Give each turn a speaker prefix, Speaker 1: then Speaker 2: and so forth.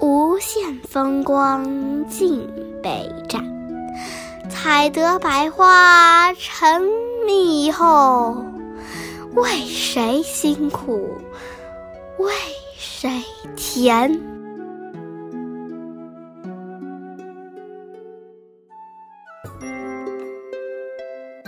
Speaker 1: 无限风光尽被占。采得百花成蜜后，为谁辛苦为谁甜？